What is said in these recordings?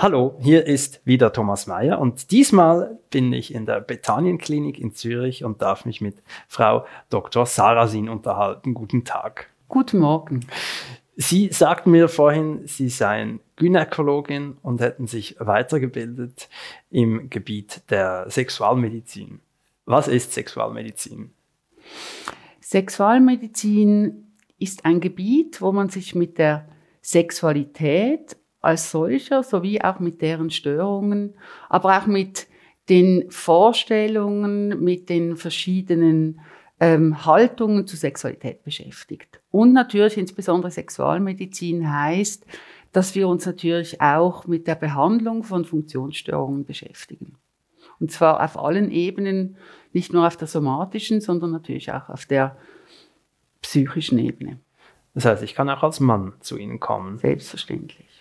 Hallo, hier ist wieder Thomas Mayer und diesmal bin ich in der Bethanien-Klinik in Zürich und darf mich mit Frau Dr. Sarasin unterhalten. Guten Tag. Guten Morgen. Sie sagten mir vorhin, Sie seien Gynäkologin und hätten sich weitergebildet im Gebiet der Sexualmedizin. Was ist Sexualmedizin? Sexualmedizin ist ein Gebiet, wo man sich mit der Sexualität als solcher sowie auch mit deren Störungen, aber auch mit den Vorstellungen, mit den verschiedenen ähm, Haltungen zur Sexualität beschäftigt. Und natürlich insbesondere Sexualmedizin heißt, dass wir uns natürlich auch mit der Behandlung von Funktionsstörungen beschäftigen. Und zwar auf allen Ebenen, nicht nur auf der somatischen, sondern natürlich auch auf der psychischen Ebene. Das heißt, ich kann auch als Mann zu Ihnen kommen. Selbstverständlich.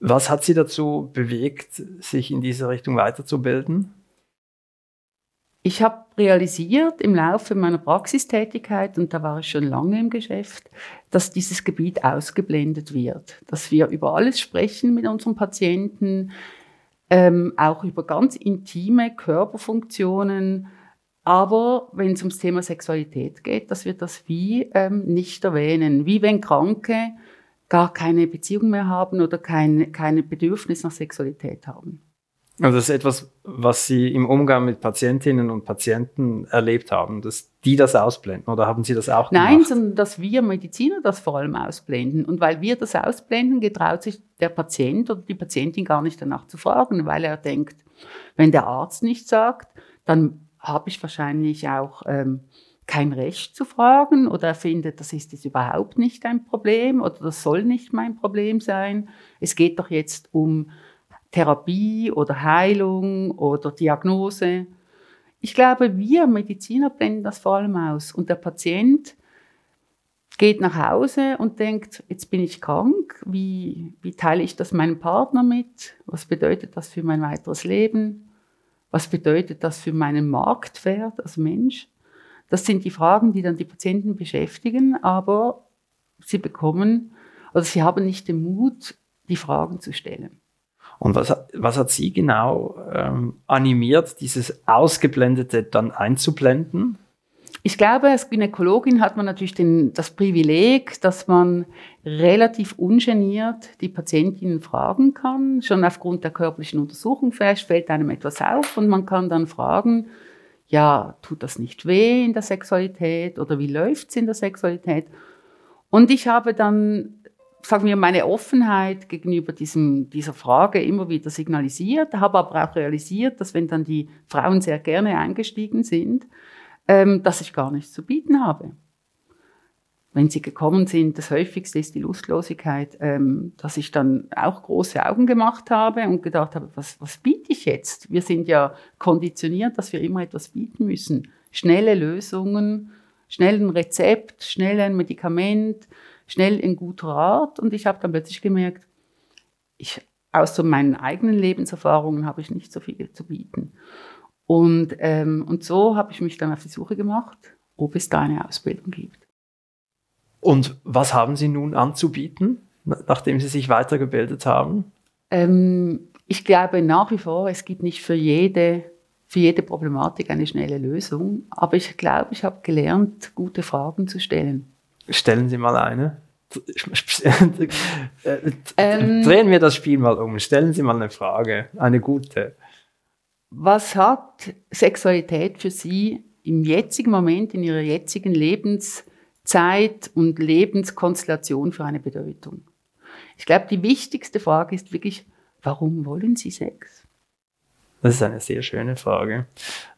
Was hat Sie dazu bewegt, sich in diese Richtung weiterzubilden? Ich habe realisiert im Laufe meiner Praxistätigkeit, und da war ich schon lange im Geschäft, dass dieses Gebiet ausgeblendet wird, dass wir über alles sprechen mit unseren Patienten, ähm, auch über ganz intime Körperfunktionen, aber wenn es ums Thema Sexualität geht, dass wir das wie ähm, nicht erwähnen, wie wenn Kranke gar keine Beziehung mehr haben oder kein, keine Bedürfnis nach Sexualität haben. Also das ist etwas, was Sie im Umgang mit Patientinnen und Patienten erlebt haben, dass die das ausblenden oder haben Sie das auch gemacht? Nein, sondern dass wir Mediziner das vor allem ausblenden. Und weil wir das ausblenden, getraut sich der Patient oder die Patientin gar nicht danach zu fragen, weil er denkt, wenn der Arzt nicht sagt, dann habe ich wahrscheinlich auch ähm, kein Recht zu fragen oder er findet, das ist jetzt überhaupt nicht ein Problem oder das soll nicht mein Problem sein. Es geht doch jetzt um Therapie oder Heilung oder Diagnose. Ich glaube, wir Mediziner blenden das vor allem aus. Und der Patient geht nach Hause und denkt, jetzt bin ich krank, wie, wie teile ich das meinem Partner mit? Was bedeutet das für mein weiteres Leben? Was bedeutet das für meinen Marktwert als Mensch? Das sind die Fragen, die dann die Patienten beschäftigen, aber sie bekommen oder sie haben nicht den Mut, die Fragen zu stellen. Und was, was hat Sie genau ähm, animiert, dieses Ausgeblendete dann einzublenden? Ich glaube, als Gynäkologin hat man natürlich den, das Privileg, dass man relativ ungeniert die Patientinnen fragen kann. Schon aufgrund der körperlichen Untersuchung vielleicht fällt einem etwas auf und man kann dann fragen, ja, tut das nicht weh in der Sexualität oder wie läuft's in der Sexualität? Und ich habe dann sagen wir, meine Offenheit gegenüber diesem, dieser Frage immer wieder signalisiert, habe aber auch realisiert, dass wenn dann die Frauen sehr gerne eingestiegen sind, ähm, dass ich gar nichts zu bieten habe. Wenn sie gekommen sind, das häufigste ist die Lustlosigkeit, ähm, dass ich dann auch große Augen gemacht habe und gedacht habe, was, was biete ich jetzt? Wir sind ja konditioniert, dass wir immer etwas bieten müssen. Schnelle Lösungen, schnell ein Rezept, schnell ein Medikament, schnell in guter Rat und ich habe dann plötzlich gemerkt, ich, außer meinen eigenen Lebenserfahrungen habe ich nicht so viel zu bieten. Und, ähm, und so habe ich mich dann auf die Suche gemacht, ob es da eine Ausbildung gibt. Und was haben Sie nun anzubieten, nachdem Sie sich weitergebildet haben? Ähm, ich glaube nach wie vor, es gibt nicht für jede, für jede Problematik eine schnelle Lösung. Aber ich glaube, ich habe gelernt, gute Fragen zu stellen. Stellen Sie mal eine. ähm, Drehen wir das Spiel mal um. Stellen Sie mal eine Frage, eine gute. Was hat Sexualität für Sie im jetzigen Moment, in Ihrer jetzigen Lebenszeit und Lebenskonstellation für eine Bedeutung? Ich glaube, die wichtigste Frage ist wirklich, warum wollen Sie Sex? Das ist eine sehr schöne Frage.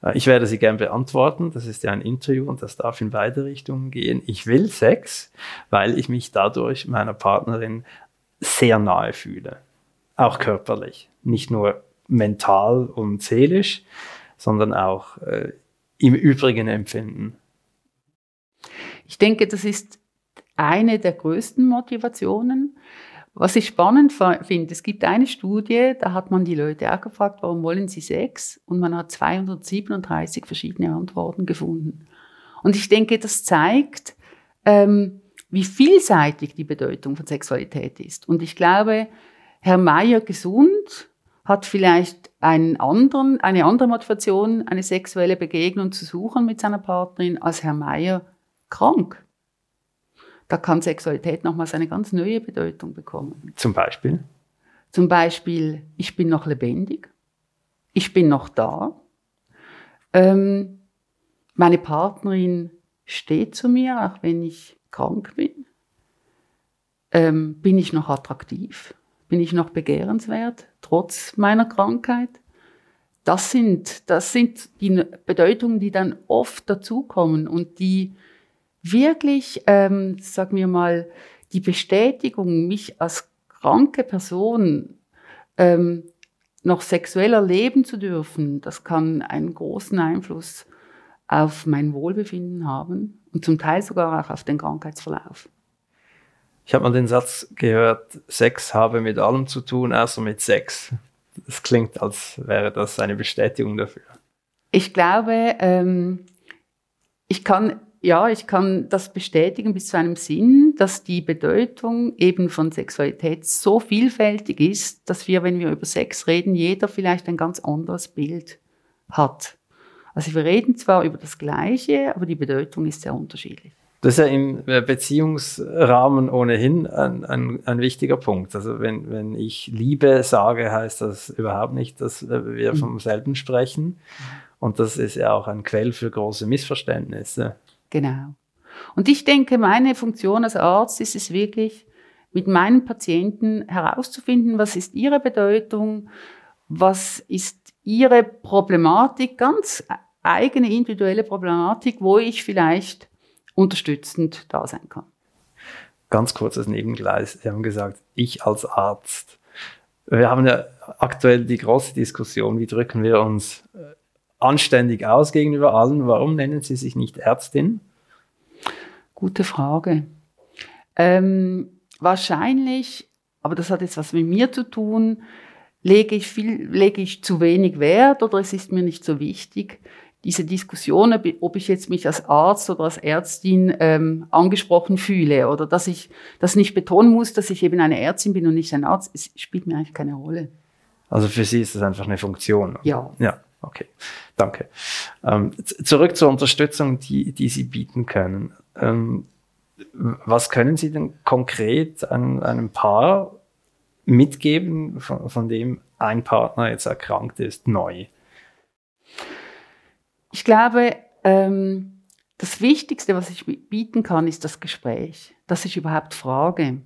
Äh, ich werde sie gern beantworten. Das ist ja ein Interview und das darf in beide Richtungen gehen. Ich will Sex, weil ich mich dadurch meiner Partnerin sehr nahe fühle. Auch körperlich. Nicht nur mental und seelisch, sondern auch äh, im Übrigen empfinden. Ich denke, das ist eine der größten Motivationen. Was ich spannend finde, es gibt eine Studie, da hat man die Leute auch gefragt, warum wollen sie Sex? Und man hat 237 verschiedene Antworten gefunden. Und ich denke, das zeigt, ähm, wie vielseitig die Bedeutung von Sexualität ist. Und ich glaube, Herr Mayer gesund hat vielleicht einen anderen, eine andere Motivation, eine sexuelle Begegnung zu suchen mit seiner Partnerin, als Herr Mayer krank. Da kann Sexualität nochmals eine ganz neue Bedeutung bekommen. Zum Beispiel? Zum Beispiel, ich bin noch lebendig, ich bin noch da, ähm, meine Partnerin steht zu mir, auch wenn ich krank bin. Ähm, bin ich noch attraktiv? Bin ich noch begehrenswert, trotz meiner Krankheit? Das sind, das sind die Bedeutungen, die dann oft dazukommen und die wirklich, ähm, sagen wir mal, die Bestätigung, mich als kranke Person ähm, noch sexuell erleben zu dürfen, das kann einen großen Einfluss auf mein Wohlbefinden haben und zum Teil sogar auch auf den Krankheitsverlauf. Ich habe mal den Satz gehört, Sex habe mit allem zu tun, außer mit Sex. Das klingt, als wäre das eine Bestätigung dafür. Ich glaube, ähm, ich kann ja, ich kann das bestätigen bis zu einem Sinn, dass die Bedeutung eben von Sexualität so vielfältig ist, dass wir, wenn wir über Sex reden, jeder vielleicht ein ganz anderes Bild hat. Also wir reden zwar über das Gleiche, aber die Bedeutung ist sehr unterschiedlich. Das ist ja im Beziehungsrahmen ohnehin ein, ein, ein, wichtiger Punkt. Also wenn, wenn ich Liebe sage, heißt das überhaupt nicht, dass wir vom selben sprechen. Und das ist ja auch ein Quell für große Missverständnisse. Genau. Und ich denke, meine Funktion als Arzt ist es wirklich, mit meinen Patienten herauszufinden, was ist ihre Bedeutung, was ist ihre Problematik, ganz eigene individuelle Problematik, wo ich vielleicht unterstützend da sein kann. Ganz kurzes Nebengleis. Sie haben gesagt, ich als Arzt. Wir haben ja aktuell die große Diskussion, wie drücken wir uns äh, anständig aus gegenüber allen. Warum nennen Sie sich nicht Ärztin? Gute Frage. Ähm, wahrscheinlich, aber das hat jetzt was mit mir zu tun, lege ich, viel, lege ich zu wenig Wert oder es ist mir nicht so wichtig. Diese Diskussion, ob ich jetzt mich als Arzt oder als Ärztin ähm, angesprochen fühle oder dass ich das nicht betonen muss, dass ich eben eine Ärztin bin und nicht ein Arzt, es spielt mir eigentlich keine Rolle. Also für Sie ist das einfach eine Funktion? Ja. Ja. Okay, danke. Ähm, zurück zur Unterstützung, die, die Sie bieten können. Ähm, was können Sie denn konkret an einem Paar mitgeben, von, von dem ein Partner jetzt erkrankt ist, neu? Ich glaube, ähm, das Wichtigste, was ich bieten kann, ist das Gespräch, dass ich überhaupt frage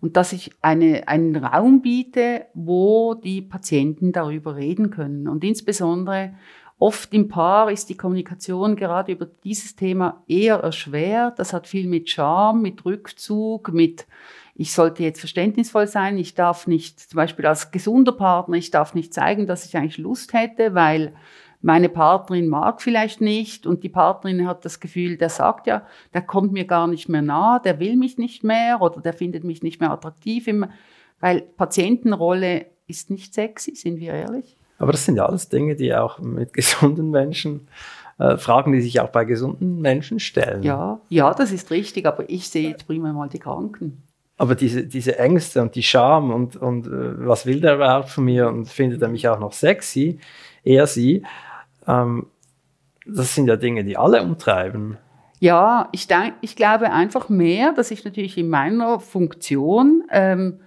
und dass ich eine, einen Raum biete, wo die Patienten darüber reden können. Und insbesondere oft im Paar ist die Kommunikation gerade über dieses Thema eher erschwert. Das hat viel mit Scham, mit Rückzug, mit ich sollte jetzt verständnisvoll sein, ich darf nicht, zum Beispiel als gesunder Partner, ich darf nicht zeigen, dass ich eigentlich Lust hätte, weil meine Partnerin mag vielleicht nicht und die Partnerin hat das Gefühl, der sagt ja, der kommt mir gar nicht mehr nah, der will mich nicht mehr oder der findet mich nicht mehr attraktiv, weil Patientenrolle ist nicht sexy, sind wir ehrlich. Aber das sind ja alles Dinge, die auch mit gesunden Menschen, äh, Fragen, die sich auch bei gesunden Menschen stellen. Ja, ja, das ist richtig, aber ich sehe jetzt prima mal die Kranken. Aber diese, diese Ängste und die Scham und, und äh, was will der überhaupt von mir und findet er mich auch noch sexy, er sie, ähm, das sind ja Dinge, die alle umtreiben. Ja, ich, denk, ich glaube einfach mehr, dass ich natürlich in meiner Funktion ähm,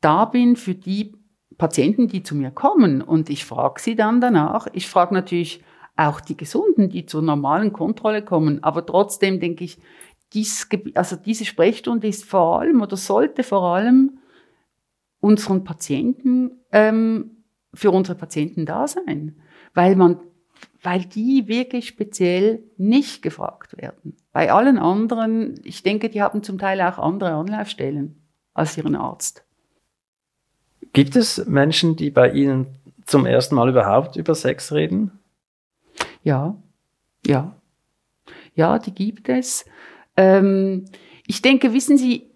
da bin für die Patienten, die zu mir kommen. Und ich frage sie dann danach. Ich frage natürlich auch die Gesunden, die zur normalen Kontrolle kommen. Aber trotzdem denke ich, dies, also diese Sprechstunde ist vor allem oder sollte vor allem unseren Patienten, ähm, für unsere Patienten da sein. Weil man weil die wirklich speziell nicht gefragt werden. Bei allen anderen, ich denke, die haben zum Teil auch andere Anlaufstellen als ihren Arzt. Gibt es Menschen, die bei Ihnen zum ersten Mal überhaupt über Sex reden? Ja, ja. Ja, die gibt es. Ähm, ich denke, wissen Sie,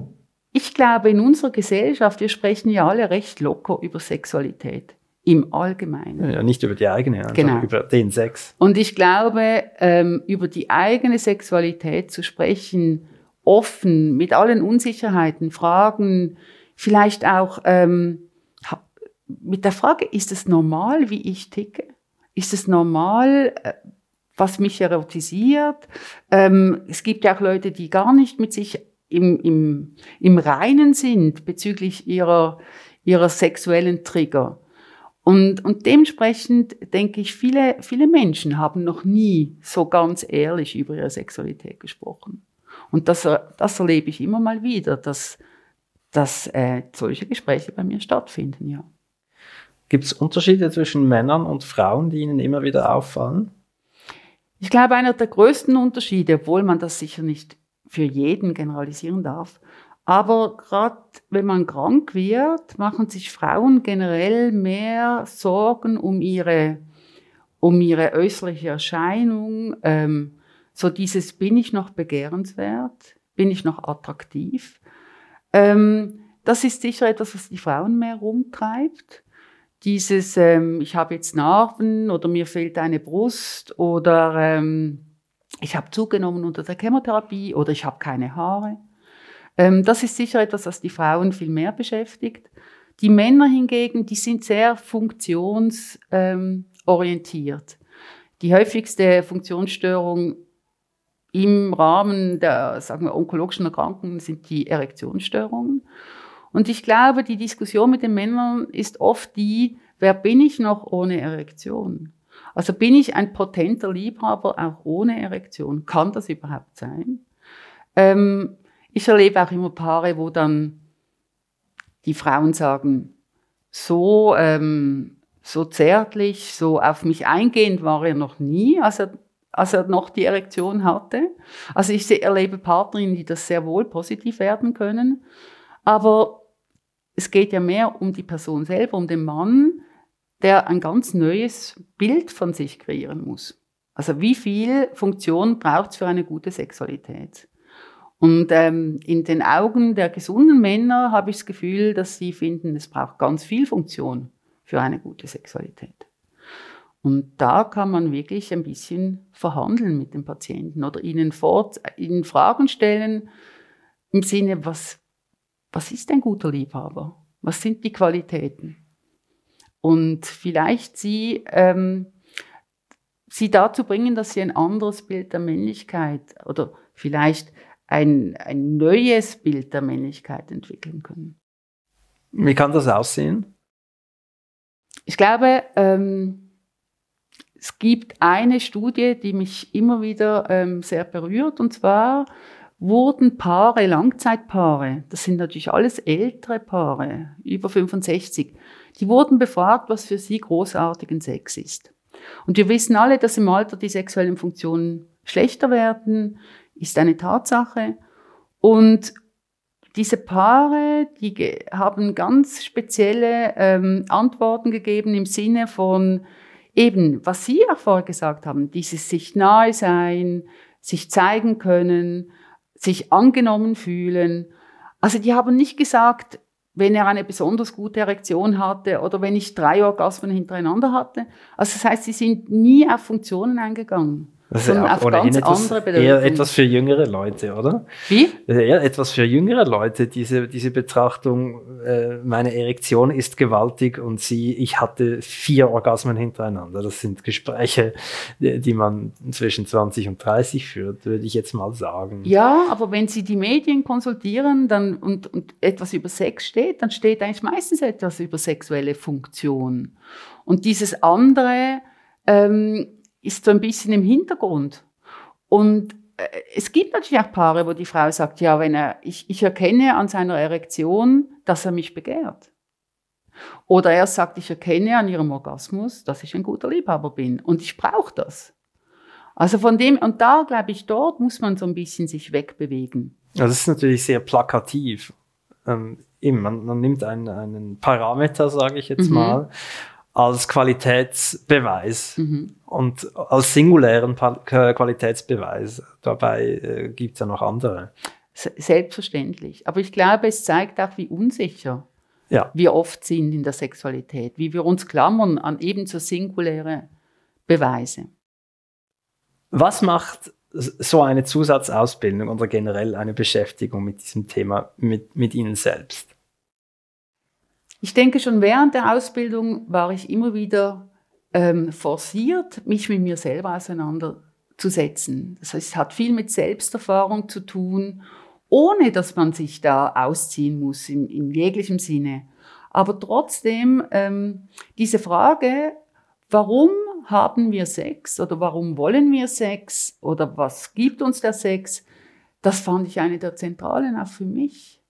ich glaube, in unserer Gesellschaft, wir sprechen ja alle recht locker über Sexualität. Im Allgemeinen. Ja, nicht über die eigene, also genau. über den Sex. Und ich glaube, ähm, über die eigene Sexualität zu sprechen, offen, mit allen Unsicherheiten, Fragen, vielleicht auch ähm, mit der Frage, ist es normal, wie ich ticke? Ist es normal, äh, was mich erotisiert? Ähm, es gibt ja auch Leute, die gar nicht mit sich im, im, im Reinen sind bezüglich ihrer, ihrer sexuellen Trigger. Und, und dementsprechend denke ich, viele, viele Menschen haben noch nie so ganz ehrlich über ihre Sexualität gesprochen. Und das, das erlebe ich immer mal wieder, dass, dass äh, solche Gespräche bei mir stattfinden, ja. Gibt es Unterschiede zwischen Männern und Frauen, die Ihnen immer wieder auffallen? Ich glaube, einer der größten Unterschiede, obwohl man das sicher nicht für jeden generalisieren darf, aber gerade wenn man krank wird, machen sich Frauen generell mehr Sorgen um ihre, um ihre äußerliche Erscheinung. Ähm, so dieses, bin ich noch begehrenswert? Bin ich noch attraktiv? Ähm, das ist sicher etwas, was die Frauen mehr rumtreibt. Dieses, ähm, ich habe jetzt Narben oder mir fehlt eine Brust oder ähm, ich habe zugenommen unter der Chemotherapie oder ich habe keine Haare. Ähm, das ist sicher etwas, was die Frauen viel mehr beschäftigt. Die Männer hingegen, die sind sehr funktionsorientiert. Die häufigste Funktionsstörung im Rahmen der, sagen wir, onkologischen Erkrankungen sind die Erektionsstörungen. Und ich glaube, die Diskussion mit den Männern ist oft die, wer bin ich noch ohne Erektion? Also bin ich ein potenter Liebhaber auch ohne Erektion? Kann das überhaupt sein? Ähm, ich erlebe auch immer Paare, wo dann die Frauen sagen, so, ähm, so zärtlich, so auf mich eingehend war er noch nie, als er, als er noch die Erektion hatte. Also ich erlebe Partnerinnen, die das sehr wohl positiv werden können. Aber es geht ja mehr um die Person selber, um den Mann, der ein ganz neues Bild von sich kreieren muss. Also wie viel Funktion braucht es für eine gute Sexualität? Und ähm, in den Augen der gesunden Männer habe ich das Gefühl, dass sie finden, es braucht ganz viel Funktion für eine gute Sexualität. Und da kann man wirklich ein bisschen verhandeln mit den Patienten oder ihnen, fort, ihnen Fragen stellen im Sinne, was, was ist ein guter Liebhaber? Was sind die Qualitäten? Und vielleicht sie, ähm, sie dazu bringen, dass sie ein anderes Bild der Männlichkeit oder vielleicht ein, ein neues Bild der Männlichkeit entwickeln können. Wie kann das aussehen? Ich glaube, ähm, es gibt eine Studie, die mich immer wieder ähm, sehr berührt, und zwar wurden Paare, Langzeitpaare, das sind natürlich alles ältere Paare, über 65, die wurden befragt, was für sie großartigen Sex ist. Und wir wissen alle, dass im Alter die sexuellen Funktionen schlechter werden, ist eine Tatsache. Und diese Paare, die haben ganz spezielle ähm, Antworten gegeben im Sinne von eben, was Sie auch vorher gesagt haben, dieses sich nahe sein, sich zeigen können, sich angenommen fühlen. Also die haben nicht gesagt, wenn er eine besonders gute Erektion hatte oder wenn ich drei Orgasmen hintereinander hatte. Also das heißt, sie sind nie auf Funktionen eingegangen. Das ist ja ohnehin etwas, eher etwas für jüngere Leute, oder? Wie? Eher etwas für jüngere Leute, diese, diese Betrachtung, äh, meine Erektion ist gewaltig und sie, ich hatte vier Orgasmen hintereinander. Das sind Gespräche, die man zwischen 20 und 30 führt, würde ich jetzt mal sagen. Ja, aber wenn Sie die Medien konsultieren dann, und, und etwas über Sex steht, dann steht eigentlich meistens etwas über sexuelle Funktion. Und dieses andere, ähm, ist so ein bisschen im Hintergrund. Und äh, es gibt natürlich auch Paare, wo die Frau sagt, ja, wenn er, ich, ich erkenne an seiner Erektion, dass er mich begehrt. Oder er sagt, ich erkenne an ihrem Orgasmus, dass ich ein guter Liebhaber bin und ich brauche das. Also von dem, und da glaube ich, dort muss man so ein bisschen sich wegbewegen. Also das ist natürlich sehr plakativ. ähm, eben, man, man nimmt einen, einen Parameter, sage ich jetzt mhm. mal, als Qualitätsbeweis mhm. und als singulären Qualitätsbeweis. Dabei äh, gibt es ja noch andere. Selbstverständlich. Aber ich glaube, es zeigt auch, wie unsicher ja. wir oft sind in der Sexualität, wie wir uns klammern an ebenso singuläre Beweise. Was macht so eine Zusatzausbildung oder generell eine Beschäftigung mit diesem Thema mit, mit Ihnen selbst? Ich denke, schon während der Ausbildung war ich immer wieder ähm, forciert, mich mit mir selber auseinanderzusetzen. Das heißt, es hat viel mit Selbsterfahrung zu tun, ohne dass man sich da ausziehen muss in, in jeglichem Sinne. Aber trotzdem ähm, diese Frage, warum haben wir Sex oder warum wollen wir Sex oder was gibt uns der Sex, das fand ich eine der zentralen auch für mich.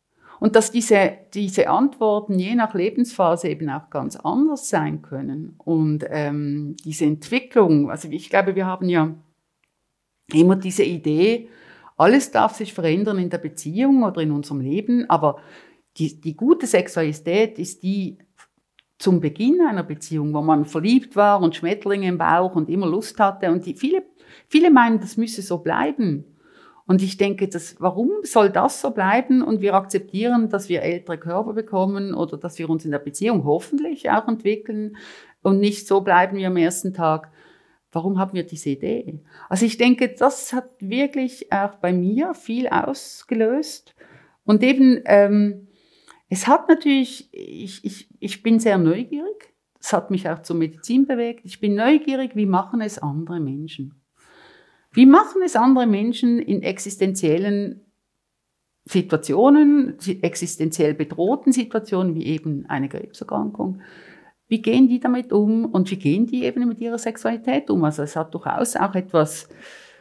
Und dass diese, diese Antworten je nach Lebensphase eben auch ganz anders sein können. Und ähm, diese Entwicklung, also ich glaube, wir haben ja immer diese Idee, alles darf sich verändern in der Beziehung oder in unserem Leben, aber die, die gute Sexualität ist die zum Beginn einer Beziehung, wo man verliebt war und Schmetterlinge im Bauch und immer Lust hatte. Und die, viele, viele meinen, das müsse so bleiben. Und ich denke, das, warum soll das so bleiben? Und wir akzeptieren, dass wir ältere Körper bekommen oder dass wir uns in der Beziehung hoffentlich auch entwickeln und nicht so bleiben wie am ersten Tag. Warum haben wir diese Idee? Also ich denke, das hat wirklich auch bei mir viel ausgelöst. Und eben, ähm, es hat natürlich, ich, ich, ich bin sehr neugierig. Das hat mich auch zur Medizin bewegt. Ich bin neugierig, wie machen es andere Menschen? Wie machen es andere Menschen in existenziellen Situationen, existenziell bedrohten Situationen, wie eben eine Krebserkrankung? Wie gehen die damit um und wie gehen die eben mit ihrer Sexualität um? Also es hat durchaus auch etwas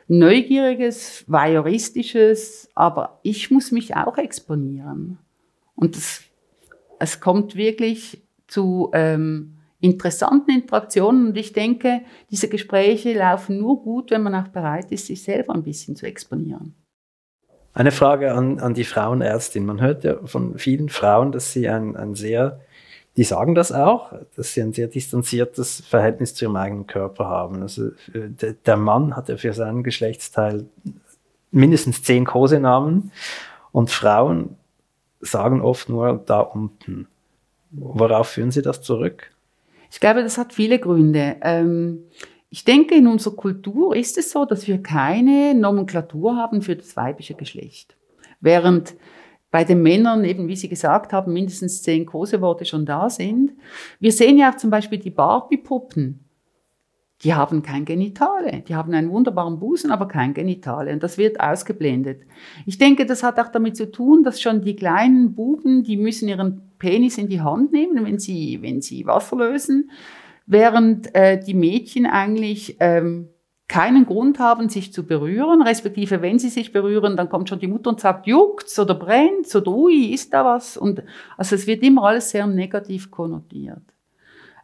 Neugieriges, Voyeuristisches, aber ich muss mich auch exponieren. Und das, es kommt wirklich zu ähm, interessanten Interaktionen. Und ich denke, diese Gespräche laufen nur gut, wenn man auch bereit ist, sich selber ein bisschen zu exponieren. Eine Frage an, an die Frauenärztin. Man hört ja von vielen Frauen, dass sie ein, ein sehr, die sagen das auch, dass sie ein sehr distanziertes Verhältnis zu ihrem eigenen Körper haben. Also äh, der Mann hat ja für seinen Geschlechtsteil mindestens zehn Kosenamen und Frauen sagen oft nur da unten. Worauf führen Sie das zurück? Ich glaube, das hat viele Gründe. Ähm, ich denke, in unserer Kultur ist es so, dass wir keine Nomenklatur haben für das weibliche Geschlecht. Während bei den Männern eben, wie Sie gesagt haben, mindestens zehn Koseworte schon da sind. Wir sehen ja auch zum Beispiel die Barbie-Puppen die haben kein Genitale. Die haben einen wunderbaren Busen, aber kein Genitale. Und das wird ausgeblendet. Ich denke, das hat auch damit zu tun, dass schon die kleinen Buben, die müssen ihren Penis in die Hand nehmen, wenn sie, wenn sie Wasser lösen, während äh, die Mädchen eigentlich ähm, keinen Grund haben, sich zu berühren, respektive wenn sie sich berühren, dann kommt schon die Mutter und sagt, juckt's oder brennt's oder ui, ist da was? Und also es wird immer alles sehr negativ konnotiert.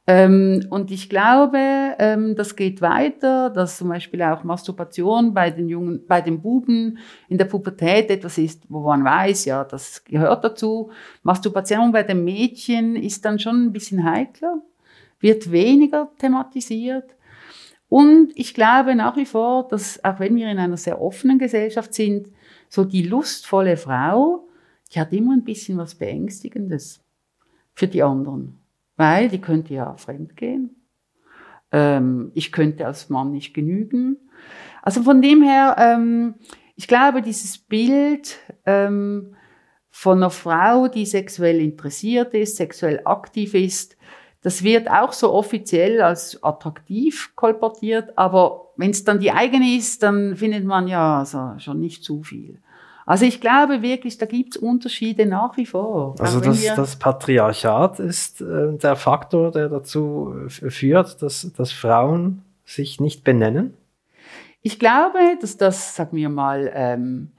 Ähm, und ich glaube, ähm, das geht weiter, dass zum Beispiel auch Masturbation bei den Jungen, bei den Buben in der Pubertät etwas ist, wo man weiß, ja, das gehört dazu. Masturbation bei den Mädchen ist dann schon ein bisschen heikler, wird weniger thematisiert. Und ich glaube nach wie vor, dass auch wenn wir in einer sehr offenen Gesellschaft sind, so die lustvolle Frau, die hat immer ein bisschen was Beängstigendes für die anderen weil die könnte ja fremd gehen. Ähm, ich könnte als Mann nicht genügen. Also von dem her, ähm, ich glaube, dieses Bild ähm, von einer Frau, die sexuell interessiert ist, sexuell aktiv ist, das wird auch so offiziell als attraktiv kolportiert, aber wenn es dann die eigene ist, dann findet man ja also schon nicht zu viel. Also ich glaube wirklich, da gibt es Unterschiede nach wie vor. Also das, das Patriarchat ist äh, der Faktor, der dazu führt, dass, dass Frauen sich nicht benennen? Ich glaube, dass das, sagen wir mal, ähm,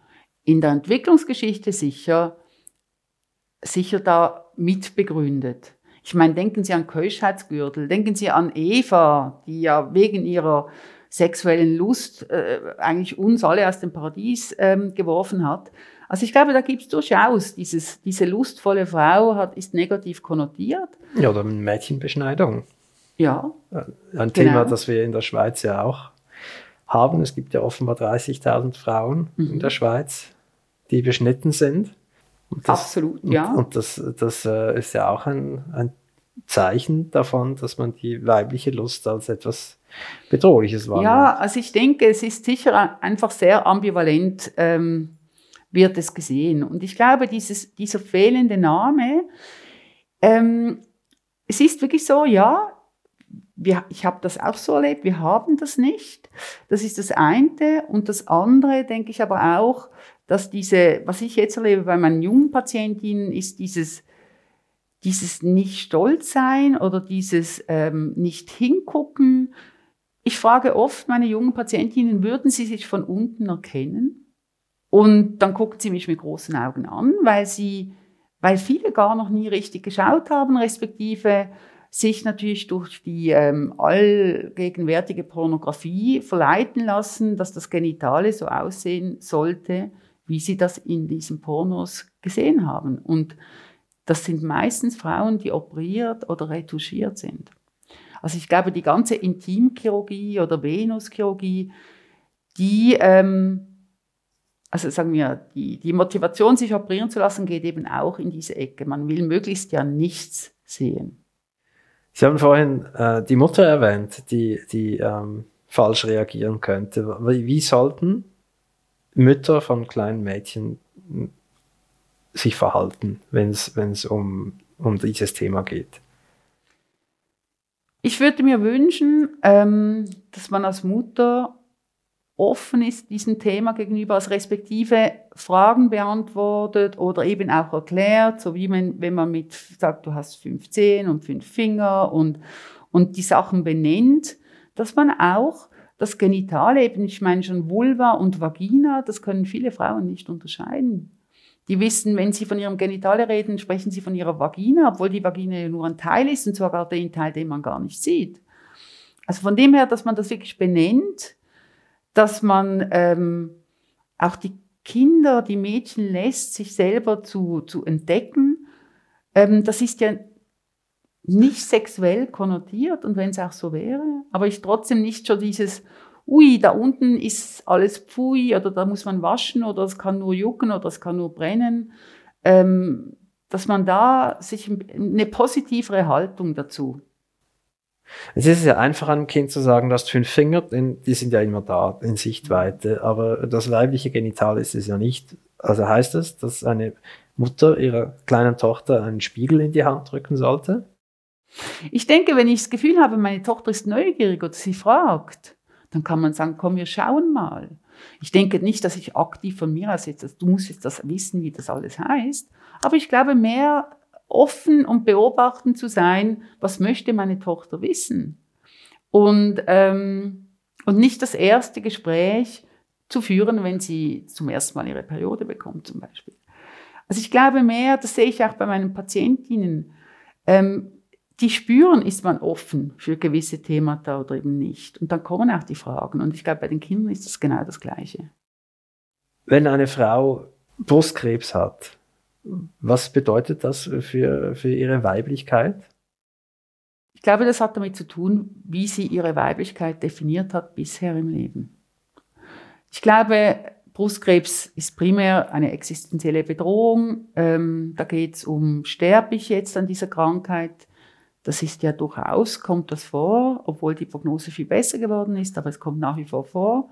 in der Entwicklungsgeschichte sicher, sicher da mitbegründet. Ich meine, denken Sie an Keuschheitsgürtel, denken Sie an Eva, die ja wegen ihrer sexuellen Lust äh, eigentlich uns alle aus dem Paradies ähm, geworfen hat. Also ich glaube, da gibt es durchaus dieses, diese lustvolle Frau hat, ist negativ konnotiert. Ja, oder Mädchenbeschneidung. Ja. Ein Thema, genau. das wir in der Schweiz ja auch haben. Es gibt ja offenbar 30.000 Frauen mhm. in der Schweiz, die beschnitten sind. Das, Absolut, ja. Und, und das, das äh, ist ja auch ein, ein Zeichen davon, dass man die weibliche Lust als etwas Bedrohliches wahrnimmt. Ja, also ich denke, es ist sicher einfach sehr ambivalent, ähm, wird es gesehen. Und ich glaube, dieses, dieser fehlende Name, ähm, es ist wirklich so, ja, wir, ich habe das auch so erlebt, wir haben das nicht. Das ist das eine. Und das andere, denke ich aber auch, dass diese, was ich jetzt erlebe bei meinen jungen Patientinnen, ist dieses, dieses nicht stolz sein oder dieses ähm, nicht hingucken. Ich frage oft meine jungen Patientinnen, würden sie sich von unten erkennen? Und dann gucken sie mich mit großen Augen an, weil sie, weil viele gar noch nie richtig geschaut haben, respektive sich natürlich durch die ähm, allgegenwärtige Pornografie verleiten lassen, dass das Genitale so aussehen sollte, wie sie das in diesen Pornos gesehen haben. Und das sind meistens Frauen, die operiert oder retuschiert sind. Also ich glaube, die ganze Intimchirurgie oder Venuschirurgie, die, ähm, also sagen wir, die, die Motivation, sich operieren zu lassen, geht eben auch in diese Ecke. Man will möglichst ja nichts sehen. Sie haben vorhin äh, die Mutter erwähnt, die, die ähm, falsch reagieren könnte. Wie, wie sollten Mütter von kleinen Mädchen sich verhalten, wenn es um, um dieses Thema geht? Ich würde mir wünschen, ähm, dass man als Mutter offen ist diesem Thema gegenüber, als respektive Fragen beantwortet oder eben auch erklärt, so wie man, wenn man mit sagt, du hast fünf Zehen und fünf Finger und, und die Sachen benennt, dass man auch das Genitale eben, ich meine schon Vulva und Vagina, das können viele Frauen nicht unterscheiden. Die wissen, wenn sie von ihrem Genitale reden, sprechen sie von ihrer Vagina, obwohl die Vagina ja nur ein Teil ist und sogar den Teil, den man gar nicht sieht. Also von dem her, dass man das wirklich benennt, dass man ähm, auch die Kinder, die Mädchen lässt, sich selber zu, zu entdecken. Ähm, das ist ja nicht sexuell konnotiert und wenn es auch so wäre, aber ich trotzdem nicht schon dieses, ui, da unten ist alles pfui oder da muss man waschen oder es kann nur jucken oder es kann nur brennen, ähm, dass man da sich eine positivere Haltung dazu. Es ist ja einfach einem Kind zu sagen, du hast fünf Finger, denn die sind ja immer da in Sichtweite, aber das weibliche Genital ist es ja nicht. Also heißt es, dass eine Mutter ihrer kleinen Tochter einen Spiegel in die Hand drücken sollte? Ich denke, wenn ich das Gefühl habe, meine Tochter ist neugierig oder sie fragt, dann kann man sagen, komm, wir schauen mal. Ich denke nicht, dass ich aktiv von mir aus jetzt, du musst jetzt das wissen, wie das alles heißt, aber ich glaube mehr offen und beobachten zu sein, was möchte meine Tochter wissen. Und, ähm, und nicht das erste Gespräch zu führen, wenn sie zum ersten Mal ihre Periode bekommt zum Beispiel. Also ich glaube mehr, das sehe ich auch bei meinen Patientinnen, ähm, die spüren, ist man offen für gewisse Themata oder eben nicht. Und dann kommen auch die Fragen. Und ich glaube, bei den Kindern ist das genau das Gleiche. Wenn eine Frau Brustkrebs hat, was bedeutet das für, für ihre Weiblichkeit? Ich glaube, das hat damit zu tun, wie sie ihre Weiblichkeit definiert hat bisher im Leben. Ich glaube, Brustkrebs ist primär eine existenzielle Bedrohung. Ähm, da geht es um, sterbe ich jetzt an dieser Krankheit? Das ist ja durchaus, kommt das vor, obwohl die Prognose viel besser geworden ist, aber es kommt nach wie vor vor.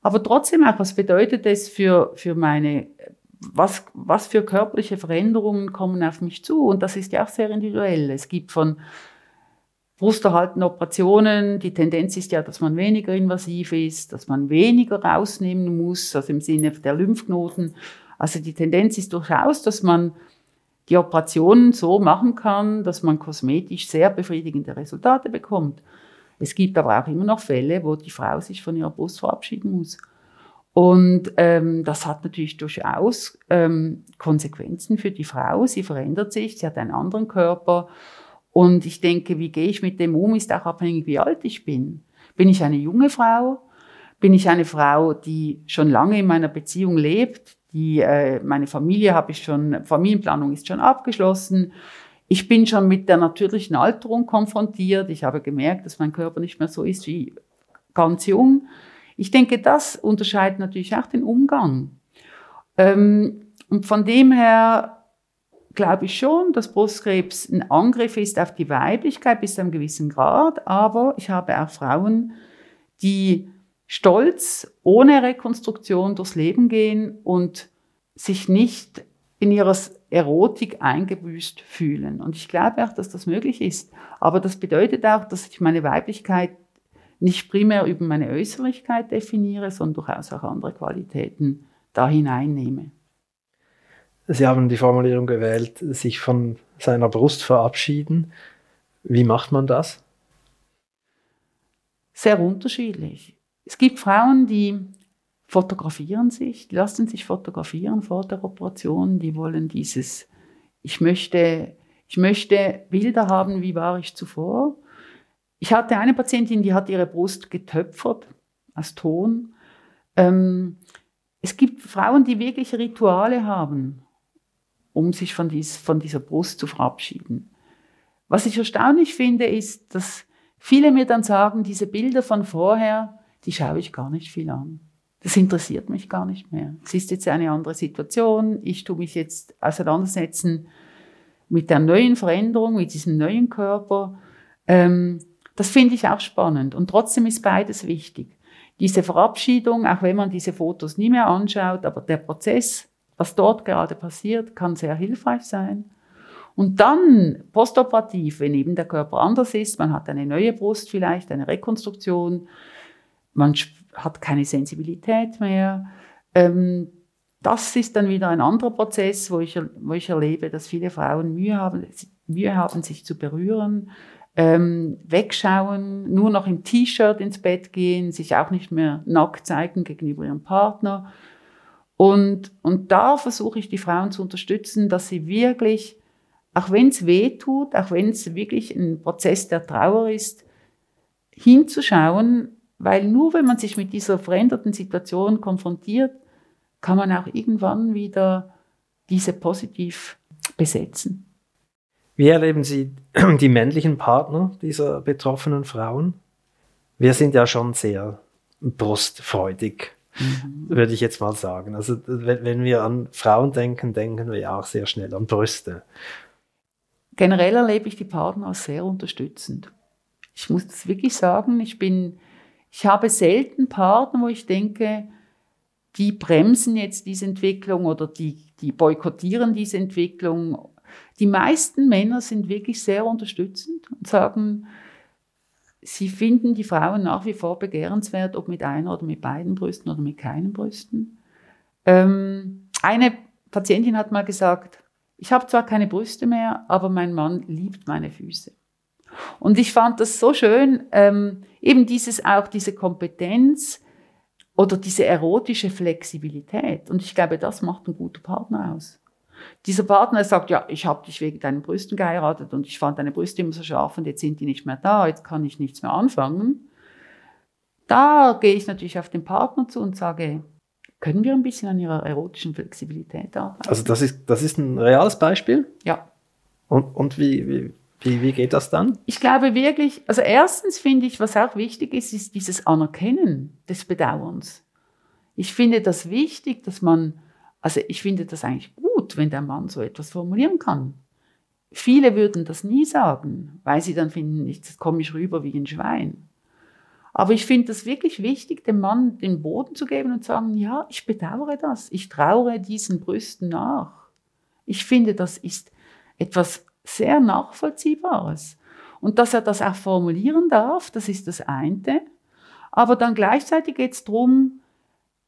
Aber trotzdem auch, was bedeutet es für, für meine, was, was für körperliche Veränderungen kommen auf mich zu? Und das ist ja auch sehr individuell. Es gibt von brusterhaltenden Operationen, die Tendenz ist ja, dass man weniger invasiv ist, dass man weniger rausnehmen muss, also im Sinne der Lymphknoten. Also die Tendenz ist durchaus, dass man die Operationen so machen kann, dass man kosmetisch sehr befriedigende Resultate bekommt. Es gibt aber auch immer noch Fälle, wo die Frau sich von ihrer Brust verabschieden muss. Und ähm, das hat natürlich durchaus ähm, Konsequenzen für die Frau. Sie verändert sich, sie hat einen anderen Körper. Und ich denke, wie gehe ich mit dem um, ist auch abhängig, wie alt ich bin. Bin ich eine junge Frau? Bin ich eine Frau, die schon lange in meiner Beziehung lebt, Die, äh, meine Familie habe ich schon, Familienplanung ist schon abgeschlossen. Ich bin schon mit der natürlichen Alterung konfrontiert. Ich habe gemerkt, dass mein Körper nicht mehr so ist wie ganz jung. Ich denke, das unterscheidet natürlich auch den Umgang. Ähm, und von dem her glaube ich schon, dass Brustkrebs ein Angriff ist auf die Weiblichkeit bis zu einem gewissen Grad, aber ich habe auch Frauen, die stolz ohne Rekonstruktion durchs Leben gehen und sich nicht in ihrer Erotik eingebüßt fühlen. Und ich glaube auch, dass das möglich ist. Aber das bedeutet auch, dass ich meine Weiblichkeit nicht primär über meine Äußerlichkeit definiere, sondern durchaus auch andere Qualitäten da hineinnehme. Sie haben die Formulierung gewählt, sich von seiner Brust verabschieden. Wie macht man das? Sehr unterschiedlich. Es gibt Frauen, die fotografieren sich, die lassen sich fotografieren vor der Operation, die wollen dieses, ich möchte, ich möchte Bilder haben, wie war ich zuvor. Ich hatte eine Patientin, die hat ihre Brust getöpfert aus Ton. Ähm, es gibt Frauen, die wirklich Rituale haben um sich von, dies, von dieser Brust zu verabschieden. Was ich erstaunlich finde, ist, dass viele mir dann sagen, diese Bilder von vorher, die schaue ich gar nicht viel an. Das interessiert mich gar nicht mehr. Es ist jetzt eine andere Situation. Ich tue mich jetzt auseinandersetzen mit der neuen Veränderung, mit diesem neuen Körper. Ähm, das finde ich auch spannend. Und trotzdem ist beides wichtig. Diese Verabschiedung, auch wenn man diese Fotos nie mehr anschaut, aber der Prozess, was dort gerade passiert, kann sehr hilfreich sein. Und dann postoperativ, wenn eben der Körper anders ist, man hat eine neue Brust vielleicht, eine Rekonstruktion, man hat keine Sensibilität mehr. Ähm, das ist dann wieder ein anderer Prozess, wo ich, wo ich erlebe, dass viele Frauen Mühe haben, Mühe haben sich zu berühren, ähm, wegschauen, nur noch im T-Shirt ins Bett gehen, sich auch nicht mehr nackt zeigen gegenüber ihrem Partner. Und, und da versuche ich die Frauen zu unterstützen, dass sie wirklich, auch wenn es weh tut, auch wenn es wirklich ein Prozess der Trauer ist, hinzuschauen, weil nur wenn man sich mit dieser veränderten Situation konfrontiert, kann man auch irgendwann wieder diese positiv besetzen. Wie erleben Sie die männlichen Partner dieser betroffenen Frauen? Wir sind ja schon sehr brustfreudig mhm. würde ich jetzt mal sagen. Also wenn, wir an Frauen denken, denken wir ja auch sehr schnell an Brüste. Generell erlebe ich die Partner als sehr unterstützend. Ich muss das wirklich sagen. Ich bin, ich habe selten Partner, wo ich denke, die bremsen jetzt diese Entwicklung oder die, die boykottieren diese Entwicklung. Die meisten Männer sind wirklich sehr unterstützend und sagen, Sie finden die Frauen nach wie vor begehrenswert, ob mit einer oder mit beiden Brüsten oder mit keinen Brüsten. Ähm, eine Patientin hat mal gesagt, ich habe zwar keine Brüste mehr, aber mein Mann liebt meine Füße. Und ich fand das so schön, ähm, eben dieses auch diese Kompetenz oder diese erotische Flexibilität. Und ich glaube, das macht ein guter Partner aus. Dieser Partner sagt, ja, ich habe dich wegen deinen Brüsten geheiratet und ich fand deine Brüste immer so scharf und jetzt sind die nicht mehr da, jetzt kann ich nichts mehr anfangen. Da gehe ich natürlich auf den Partner zu und sage, können wir ein bisschen an ihrer erotischen Flexibilität arbeiten? Also das ist, das ist ein reales Beispiel? Ja. Und, und wie, wie, wie, wie geht das dann? Ich glaube wirklich, also erstens finde ich, was auch wichtig ist, ist dieses Anerkennen des Bedauerns. Ich finde das wichtig, dass man, also ich finde das eigentlich gut, wenn der Mann so etwas formulieren kann. Viele würden das nie sagen, weil sie dann finden, jetzt komme ich rüber wie ein Schwein. Aber ich finde es wirklich wichtig, dem Mann den Boden zu geben und zu sagen, ja, ich bedauere das, ich traure diesen Brüsten nach. Ich finde, das ist etwas sehr Nachvollziehbares. Und dass er das auch formulieren darf, das ist das eine. Aber dann gleichzeitig geht es darum,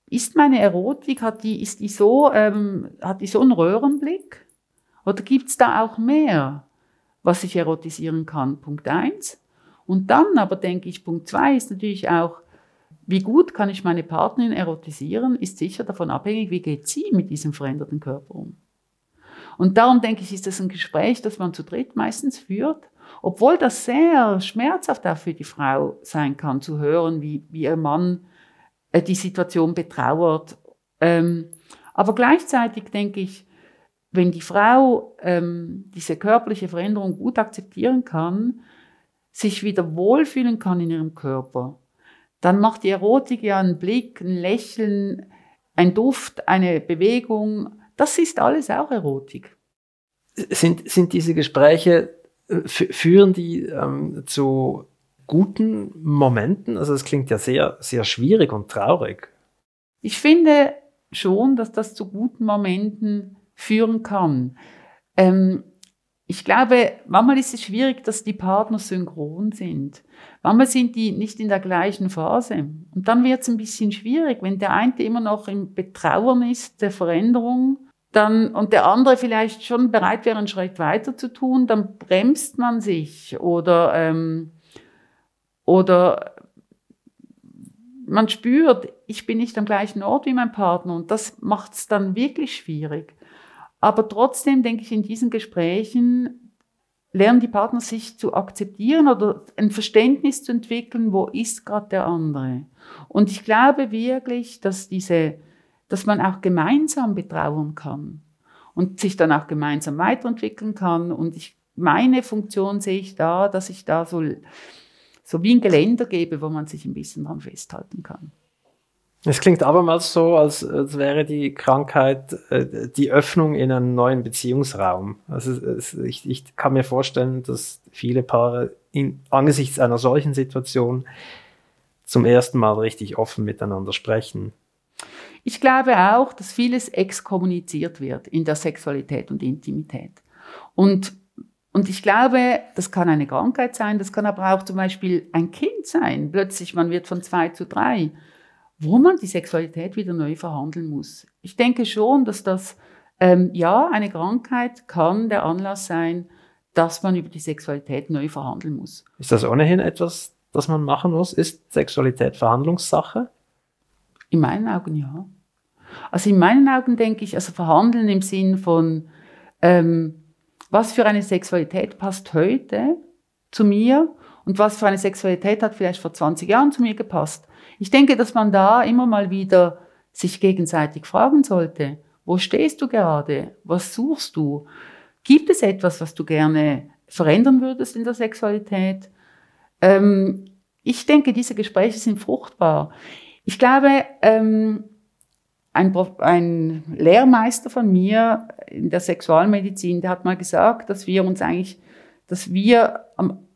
ist meine Erotik, hat die, ist die so, ähm, hat die so einen Röhrenblick? Oder gibt es da auch mehr, was ich erotisieren kann? Punkt eins. Und dann aber denke ich, Punkt zwei ist natürlich auch, wie gut kann ich meine Partnerin erotisieren, ist sicher davon abhängig, wie geht sie mit diesem veränderten Körper um. Und darum denke ich, ist das ein Gespräch, das man zu dritt meistens führt, obwohl das sehr schmerzhaft auch für die Frau sein kann, zu hören, wie, wie ihr Mann äh, die Situation betrauert. Ähm, Aber gleichzeitig denke ich, wenn die Frau ähm, diese körperliche Veränderung gut akzeptieren kann, sich wieder wohlfühlen kann in ihrem Körper, dann macht die Erotik ja einen Blick, ein Lächeln, ein Duft, eine Bewegung. Das ist alles auch Erotik. Sind, sind diese Gespräche, äh, führen die ähm, zu guten Momenten? Also es klingt ja sehr, sehr schwierig und traurig. Ich finde schon, dass das zu guten Momenten führen kann. Ähm, ich glaube, manchmal ist es schwierig, dass die Partner synchron sind. Manchmal sind die nicht in der gleichen Phase. Und dann wird es ein bisschen schwierig, wenn der eine immer noch im Betrauern ist der Veränderung dann, und der andere vielleicht schon bereit wäre, einen Schritt weiter zu tun, dann bremst man sich oder, ähm, oder man spürt, ich bin nicht am gleichen Ort wie mein Partner und das macht es dann wirklich schwierig. Aber trotzdem denke ich, in diesen Gesprächen lernen die Partner sich zu akzeptieren oder ein Verständnis zu entwickeln, wo ist gerade der andere. Und ich glaube wirklich, dass diese, dass man auch gemeinsam betrauern kann und sich dann auch gemeinsam weiterentwickeln kann. Und ich, meine Funktion sehe ich da, dass ich da so, so wie ein Geländer gebe, wo man sich ein bisschen dran festhalten kann. Es klingt abermals so, als, als wäre die Krankheit äh, die Öffnung in einen neuen Beziehungsraum. Also es, ich, ich kann mir vorstellen, dass viele Paare in, angesichts einer solchen Situation zum ersten Mal richtig offen miteinander sprechen. Ich glaube auch, dass vieles exkommuniziert wird in der Sexualität und Intimität. Und, und ich glaube, das kann eine Krankheit sein, das kann aber auch zum Beispiel ein Kind sein. Plötzlich, man wird von zwei zu drei wo man die Sexualität wieder neu verhandeln muss. Ich denke schon, dass das, ähm, ja, eine Krankheit kann der Anlass sein, dass man über die Sexualität neu verhandeln muss. Ist das ohnehin etwas, das man machen muss? Ist Sexualität Verhandlungssache? In meinen Augen ja. Also in meinen Augen denke ich, also verhandeln im Sinn von, ähm, was für eine Sexualität passt heute zu mir und was für eine Sexualität hat vielleicht vor 20 Jahren zu mir gepasst. Ich denke, dass man da immer mal wieder sich gegenseitig fragen sollte, wo stehst du gerade? Was suchst du? Gibt es etwas, was du gerne verändern würdest in der Sexualität? Ähm, ich denke, diese Gespräche sind fruchtbar. Ich glaube, ähm, ein, ein Lehrmeister von mir in der Sexualmedizin, der hat mal gesagt, dass wir uns eigentlich, dass wir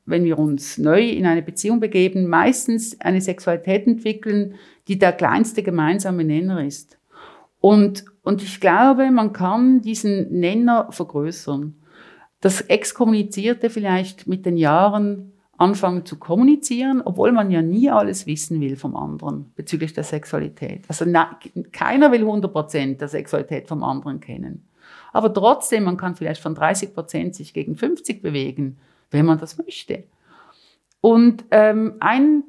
wenn wir uns neu in eine Beziehung begeben, meistens eine Sexualität entwickeln, die der kleinste gemeinsame Nenner ist. Und, und ich glaube, man kann diesen Nenner vergrößern. Das Exkommunizierte vielleicht mit den Jahren anfangen zu kommunizieren, obwohl man ja nie alles wissen will vom anderen bezüglich der Sexualität. Also na, keiner will 100 Prozent der Sexualität vom anderen kennen. Aber trotzdem, man kann vielleicht von 30 Prozent sich gegen 50 bewegen wenn man das möchte. Und ähm, ein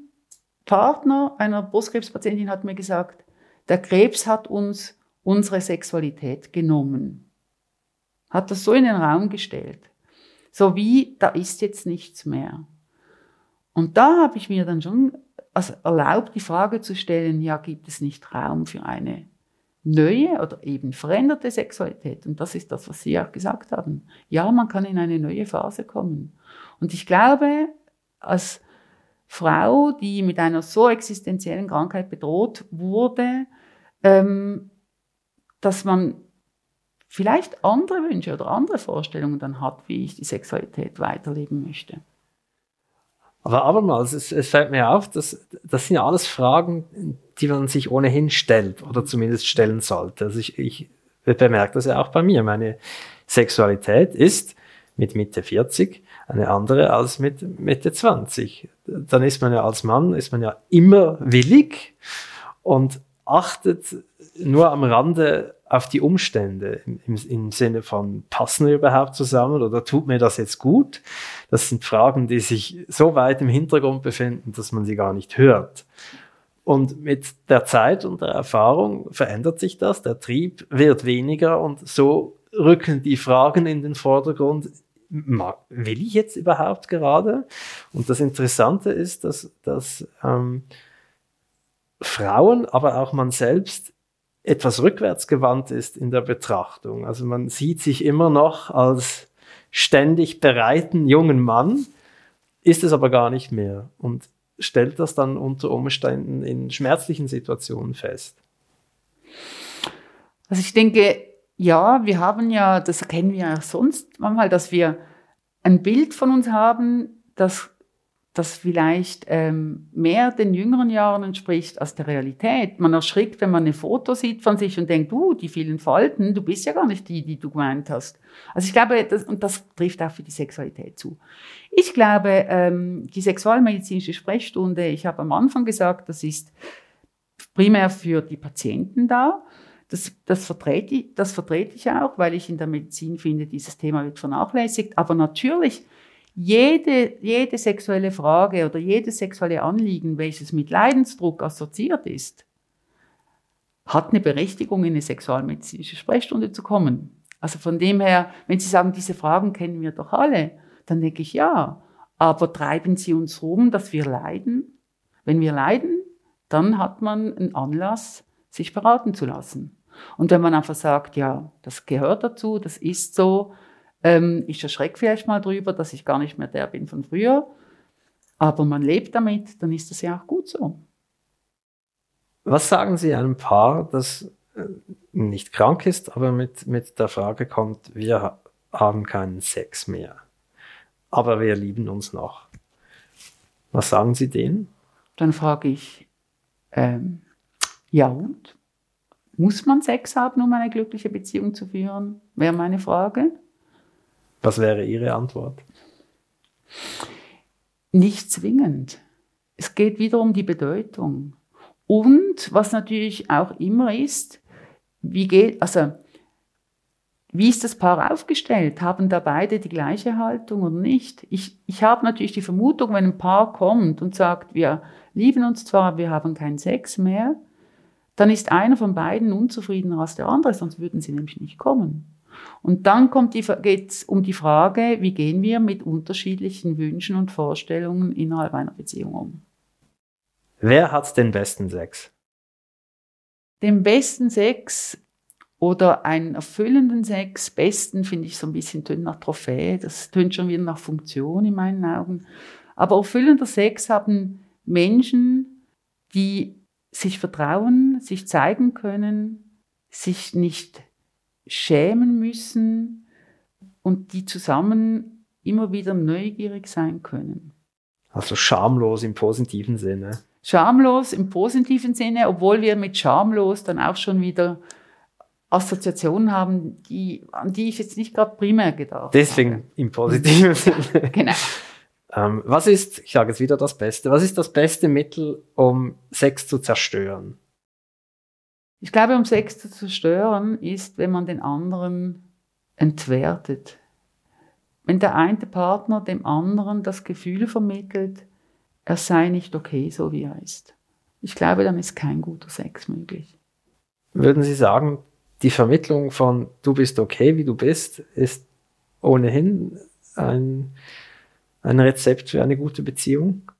Partner einer Brustkrebspatientin hat mir gesagt, der Krebs hat uns unsere Sexualität genommen. Hat das so in den Raum gestellt. So wie, da ist jetzt nichts mehr. Und da habe ich mir dann schon also erlaubt, die Frage zu stellen, ja, gibt es nicht Raum für eine neue oder eben veränderte Sexualität? Und das ist das, was Sie auch gesagt haben. Ja, man kann in eine neue Phase kommen. Und ich glaube, als Frau, die mit einer so existenziellen Krankheit bedroht wurde, ähm, dass man vielleicht andere Wünsche oder andere Vorstellungen dann hat, wie ich die Sexualität weiterleben möchte. Aber abermals, es, es fällt mir auf, dass das sind ja alles Fragen, die man sich ohnehin stellt oder zumindest stellen sollte. Also ich, ich bemerke das ja auch bei mir. Meine Sexualität ist mit Mitte 40 eine andere als mit Mitte 20. Dann ist man ja als Mann, ist man ja immer willig und achtet nur am Rande auf die Umstände im, im, Sinne von, passen wir überhaupt zusammen oder tut mir das jetzt gut? Das sind Fragen, die sich so weit im Hintergrund befinden, dass man sie gar nicht hört. Und mit der Zeit und der Erfahrung verändert sich das, der Trieb wird weniger und so rücken die Fragen in den Vordergrund, will ich jetzt überhaupt gerade? Und das Interessante ist, dass, dass ähm, Frauen, aber auch man selbst etwas rückwärtsgewandt ist in der Betrachtung. Also man sieht sich immer noch als ständig bereiten jungen Mann, ist es aber gar nicht mehr und stellt das dann unter Umständen in schmerzlichen Situationen fest. Also ich denke, ja, wir haben ja, das erkennen wir ja sonst manchmal, dass wir ein Bild von uns haben, das das vielleicht ähm, mehr den jüngeren Jahren entspricht als der Realität. Man erschrickt, wenn man ein Foto sieht von sich und denkt, du, die vielen Falten, du bist ja gar nicht die, die du gemeint hast. Also ich glaube, das, und das trifft auch für die Sexualität zu. Ich glaube, ähm, die sexualmedizinische Sprechstunde, ich habe am Anfang gesagt, das ist primär für die Patienten da. Das, das, vertrete das vertrete ich auch, weil ich in der Medizin finde, dieses Thema wird vernachlässigt. Aber natürlich jede, jede sexuelle Frage oder jedes sexuelle Anliegen, welches mit Leidensdruck assoziiert ist, hat eine Berechtigung, in eine sexualmedizinische Sprechstunde zu kommen. Also von dem her, wenn Sie sagen, diese Fragen kennen wir doch alle, dann denke ich ja. Aber treiben Sie uns rum, dass wir leiden? Wenn wir leiden, dann hat man einen Anlass, sich beraten zu lassen. Und wenn man einfach sagt, ja, das gehört dazu, das ist so, ähm, ich erschrecke vielleicht mal drüber, dass ich gar nicht mehr der bin von früher. Aber man lebt damit, dann ist das ja auch gut so. Was sagen Sie einem Paar, das äh, nicht krank ist, aber mit, mit der Frage kommt, wir haben keinen Sex mehr, aber wir lieben uns noch. Was sagen Sie denen? Dann frage ich, ähm, ja und? Muss man Sex haben, um eine glückliche Beziehung zu führen? Wäre meine Frage. Was wäre Ihre Antwort? Nicht zwingend. Es geht wieder um die Bedeutung. Und was natürlich auch immer ist, wie geht, also, wie ist das Paar aufgestellt? Haben da beide die gleiche Haltung oder nicht? Ich, ich habe natürlich die Vermutung, wenn ein Paar kommt und sagt, wir lieben uns zwar, wir haben keinen Sex mehr, dann ist einer von beiden unzufriedener als der andere, sonst würden sie nämlich nicht kommen. Und dann geht es um die Frage, wie gehen wir mit unterschiedlichen Wünschen und Vorstellungen innerhalb einer Beziehung um. Wer hat den besten Sex? Den besten Sex oder einen erfüllenden Sex, besten finde ich so ein bisschen tönt nach Trophäe, das tönt schon wieder nach Funktion in meinen Augen. Aber erfüllender Sex haben Menschen, die sich vertrauen, sich zeigen können, sich nicht schämen müssen und die zusammen immer wieder neugierig sein können. Also schamlos im positiven Sinne. Schamlos im positiven Sinne, obwohl wir mit schamlos dann auch schon wieder Assoziationen haben, die, an die ich jetzt nicht gerade primär gedacht Deswegen habe. im positiven Sinne. genau. Ähm, was ist, ich sage jetzt wieder das Beste, was ist das beste Mittel, um Sex zu zerstören? Ich glaube, um Sex zu zerstören, ist, wenn man den anderen entwertet. Wenn der eine Partner dem anderen das Gefühl vermittelt, er sei nicht okay, so wie er ist. Ich glaube, dann ist kein guter Sex möglich. Würden Sie sagen, die Vermittlung von du bist okay, wie du bist, ist ohnehin ein, ein Rezept für eine gute Beziehung?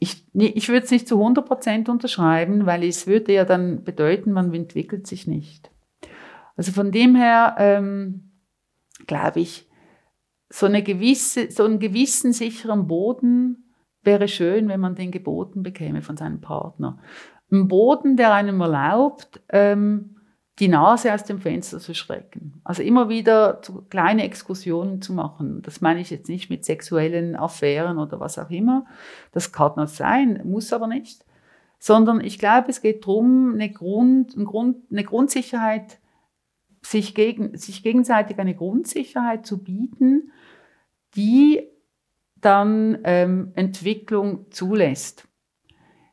Ich, ich würde es nicht zu 100% unterschreiben, weil es würde ja dann bedeuten, man entwickelt sich nicht. Also von dem her ähm, glaube ich, so, eine gewisse, so einen gewissen sicheren Boden wäre schön, wenn man den geboten bekäme von seinem Partner. Ein Boden, der einem erlaubt, ähm, die Nase aus dem Fenster zu schrecken. Also immer wieder kleine Exkursionen zu machen. Das meine ich jetzt nicht mit sexuellen Affären oder was auch immer. Das kann noch sein, muss aber nicht. Sondern ich glaube, es geht darum, eine, Grund, ein Grund, eine Grundsicherheit, sich, gegen, sich gegenseitig eine Grundsicherheit zu bieten, die dann ähm, Entwicklung zulässt.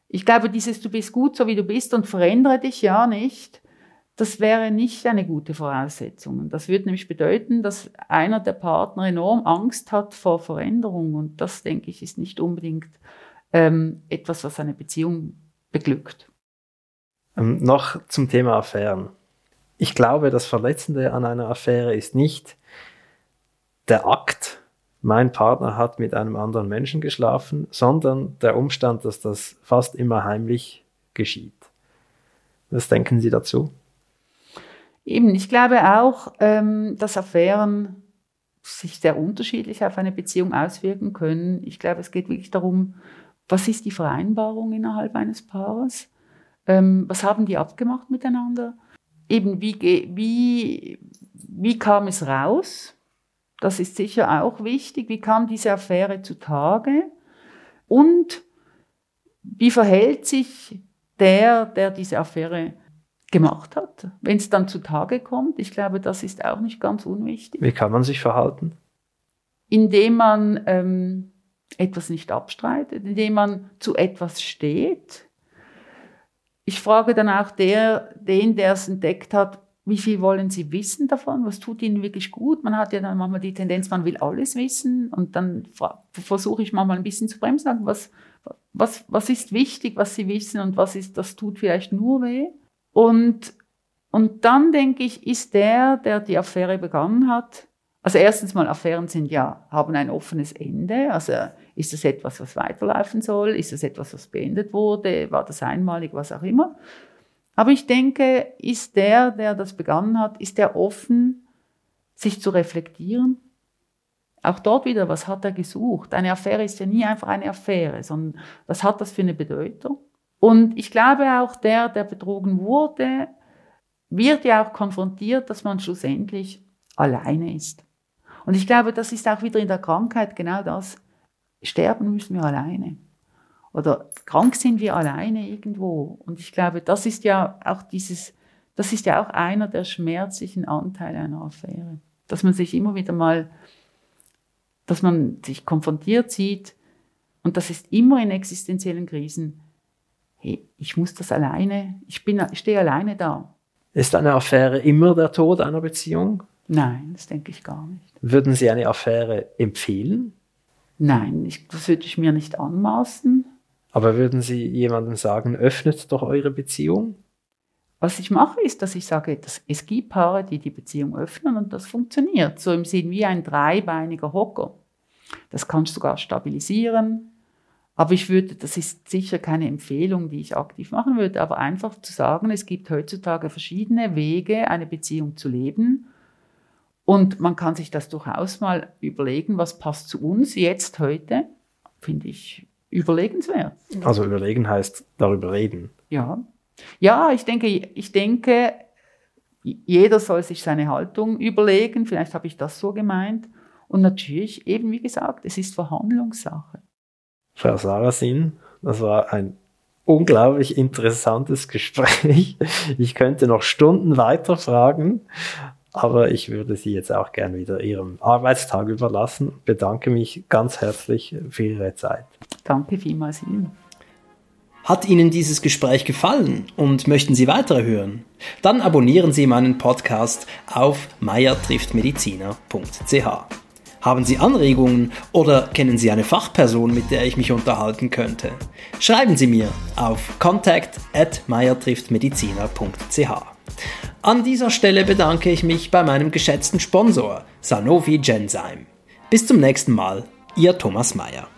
Ich glaube, dieses Du bist gut, so wie du bist und verändere dich ja nicht, das wäre nicht eine gute Voraussetzung. Das würde nämlich bedeuten, dass einer der Partner enorm Angst hat vor Veränderung. Und das, denke ich, ist nicht unbedingt ähm, etwas, was eine Beziehung beglückt. Ähm, noch zum Thema Affären. Ich glaube, das Verletzende an einer Affäre ist nicht der Akt, mein Partner hat mit einem anderen Menschen geschlafen, sondern der Umstand, dass das fast immer heimlich geschieht. Was denken Sie dazu? Eben, ich glaube auch, ähm, dass Affären sich sehr unterschiedlich auf eine Beziehung auswirken können. Ich glaube, es geht wirklich darum, was ist die Vereinbarung innerhalb eines Paares? Ähm, was haben die abgemacht miteinander? Eben, wie, wie, wie kam es raus? Das ist sicher auch wichtig. Wie kam diese Affäre zutage? Und wie verhält sich der, der diese Affäre gemacht hat, wenn es dann zutage kommt? Ich glaube, das ist auch nicht ganz unwichtig. Wie kann man sich verhalten? Indem man ähm, etwas nicht abstreitet, indem man zu etwas steht. Ich frage dann auch der, den, der es entdeckt hat, wie viel wollen Sie wissen davon? Was tut Ihnen wirklich gut? Man hat ja dann manchmal die Tendenz, man will alles wissen und dann versuche ich manchmal ein bisschen zu bremsen, was, was, was ist wichtig, was Sie wissen und was ist, das tut vielleicht nur weh. Und, und dann denke ich, ist der, der die Affäre begangen hat, also erstens mal, Affären sind ja, haben ein offenes Ende. Also ist das etwas, was weiterlaufen soll? Ist das etwas, was beendet wurde? War das einmalig? Was auch immer. Aber ich denke, ist der, der das begonnen hat, ist der offen, sich zu reflektieren? Auch dort wieder, was hat er gesucht? Eine Affäre ist ja nie einfach eine Affäre, sondern was hat das für eine Bedeutung? Und ich glaube auch, der, der betrogen wurde, wird ja auch konfrontiert, dass man schlussendlich alleine ist. Und ich glaube, das ist auch wieder in der Krankheit genau das. Sterben müssen wir alleine oder krank sind wir alleine irgendwo. Und ich glaube, das ist ja auch dieses, das ist ja auch einer der schmerzlichen Anteile einer Affäre. Dass man sich immer wieder mal, dass man sich konfrontiert sieht, und das ist immer in existenziellen Krisen, hey, ich muss das alleine, ich, bin, ich stehe alleine da. Ist eine Affäre immer der Tod einer Beziehung? Nein, das denke ich gar nicht. Würden Sie eine Affäre empfehlen? Nein, ich, das würde ich mir nicht anmaßen. Aber würden Sie jemandem sagen, öffnet doch eure Beziehung? Was ich mache, ist, dass ich sage, dass es gibt Paare, die die Beziehung öffnen und das funktioniert. So im Sinn wie ein dreibeiniger Hocker. Das kannst du sogar stabilisieren. Aber ich würde, das ist sicher keine Empfehlung, die ich aktiv machen würde, aber einfach zu sagen, es gibt heutzutage verschiedene Wege, eine Beziehung zu leben. Und man kann sich das durchaus mal überlegen, was passt zu uns jetzt heute, finde ich überlegenswert. Also überlegen heißt darüber reden. Ja. Ja, ich denke, ich denke, jeder soll sich seine Haltung überlegen. Vielleicht habe ich das so gemeint. Und natürlich, eben wie gesagt, es ist Verhandlungssache. Frau Sarasin, das war ein unglaublich interessantes Gespräch. Ich könnte noch Stunden weiter fragen, aber ich würde Sie jetzt auch gern wieder Ihrem Arbeitstag überlassen. Bedanke mich ganz herzlich für Ihre Zeit. Danke vielmals Ihnen. Hat Ihnen dieses Gespräch gefallen und möchten Sie weitere hören? Dann abonnieren Sie meinen Podcast auf meiertrifftmediziner.ch. Haben Sie Anregungen oder kennen Sie eine Fachperson, mit der ich mich unterhalten könnte? Schreiben Sie mir auf contact at. An dieser Stelle bedanke ich mich bei meinem geschätzten Sponsor Sanofi Genzyme. Bis zum nächsten Mal, Ihr Thomas Mayer.